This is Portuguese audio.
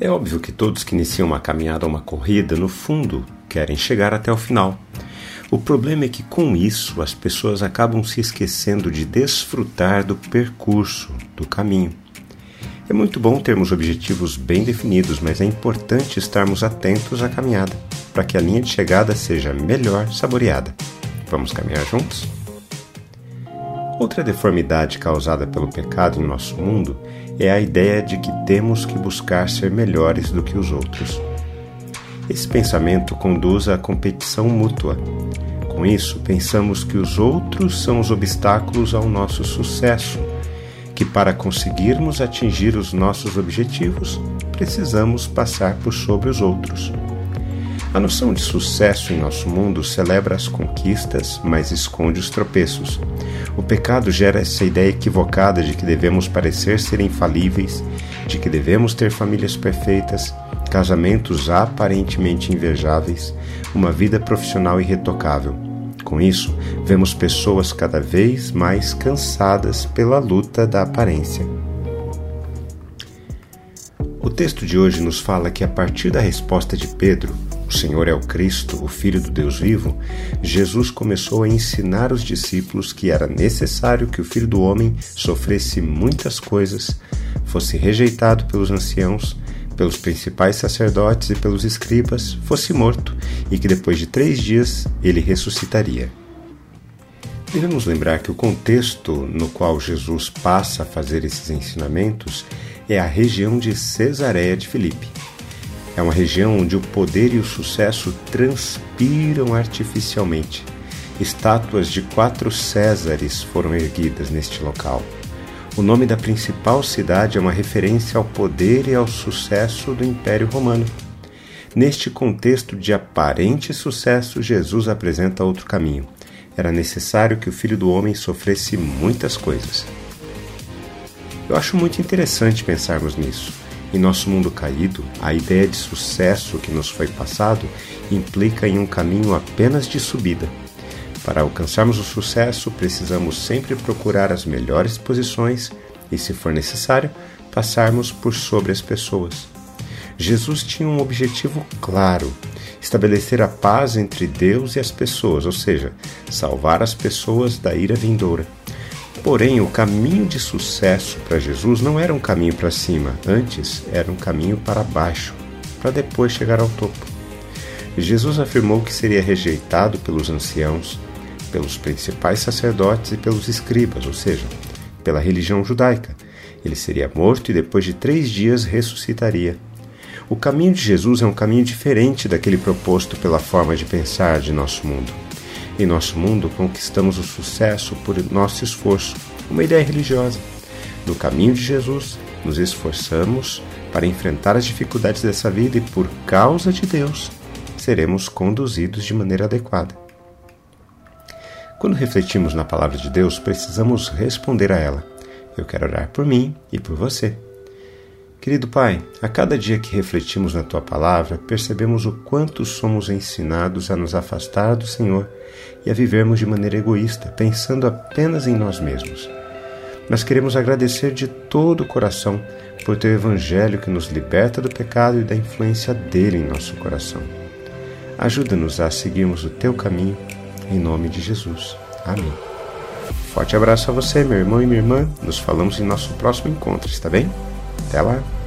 É óbvio que todos que iniciam uma caminhada ou uma corrida, no fundo, querem chegar até o final. O problema é que com isso as pessoas acabam se esquecendo de desfrutar do percurso, do caminho. É muito bom termos objetivos bem definidos, mas é importante estarmos atentos à caminhada, para que a linha de chegada seja melhor saboreada. Vamos caminhar juntos? Outra deformidade causada pelo pecado em nosso mundo é a ideia de que temos que buscar ser melhores do que os outros. Esse pensamento conduz à competição mútua. Com isso, pensamos que os outros são os obstáculos ao nosso sucesso, que para conseguirmos atingir os nossos objetivos, precisamos passar por sobre os outros. A noção de sucesso em nosso mundo celebra as conquistas, mas esconde os tropeços. O pecado gera essa ideia equivocada de que devemos parecer ser infalíveis, de que devemos ter famílias perfeitas, casamentos aparentemente invejáveis, uma vida profissional irretocável. Com isso, vemos pessoas cada vez mais cansadas pela luta da aparência. O texto de hoje nos fala que, a partir da resposta de Pedro, o Senhor é o Cristo, o Filho do Deus vivo, Jesus começou a ensinar os discípulos que era necessário que o Filho do Homem sofresse muitas coisas, fosse rejeitado pelos anciãos, pelos principais sacerdotes e pelos escribas, fosse morto e que depois de três dias ele ressuscitaria. Devemos lembrar que o contexto no qual Jesus passa a fazer esses ensinamentos é a região de Cesareia de Filipe é uma região onde o poder e o sucesso transpiram artificialmente. Estátuas de quatro Césares foram erguidas neste local. O nome da principal cidade é uma referência ao poder e ao sucesso do Império Romano. Neste contexto de aparente sucesso, Jesus apresenta outro caminho. Era necessário que o Filho do Homem sofresse muitas coisas. Eu acho muito interessante pensarmos nisso. Em nosso mundo caído, a ideia de sucesso que nos foi passado implica em um caminho apenas de subida. Para alcançarmos o sucesso, precisamos sempre procurar as melhores posições e, se for necessário, passarmos por sobre as pessoas. Jesus tinha um objetivo claro: estabelecer a paz entre Deus e as pessoas, ou seja, salvar as pessoas da ira vindoura. Porém, o caminho de sucesso para Jesus não era um caminho para cima, antes era um caminho para baixo, para depois chegar ao topo. Jesus afirmou que seria rejeitado pelos anciãos, pelos principais sacerdotes e pelos escribas, ou seja, pela religião judaica. Ele seria morto e depois de três dias ressuscitaria. O caminho de Jesus é um caminho diferente daquele proposto pela forma de pensar de nosso mundo. Em nosso mundo, conquistamos o sucesso por nosso esforço, uma ideia religiosa. No caminho de Jesus, nos esforçamos para enfrentar as dificuldades dessa vida e, por causa de Deus, seremos conduzidos de maneira adequada. Quando refletimos na palavra de Deus, precisamos responder a ela. Eu quero orar por mim e por você. Querido Pai, a cada dia que refletimos na tua palavra, percebemos o quanto somos ensinados a nos afastar do Senhor e a vivermos de maneira egoísta, pensando apenas em nós mesmos. Nós queremos agradecer de todo o coração por teu Evangelho que nos liberta do pecado e da influência dele em nosso coração. Ajuda-nos a seguirmos o teu caminho, em nome de Jesus. Amém. Forte abraço a você, meu irmão e minha irmã. Nos falamos em nosso próximo encontro, está bem? Até lá!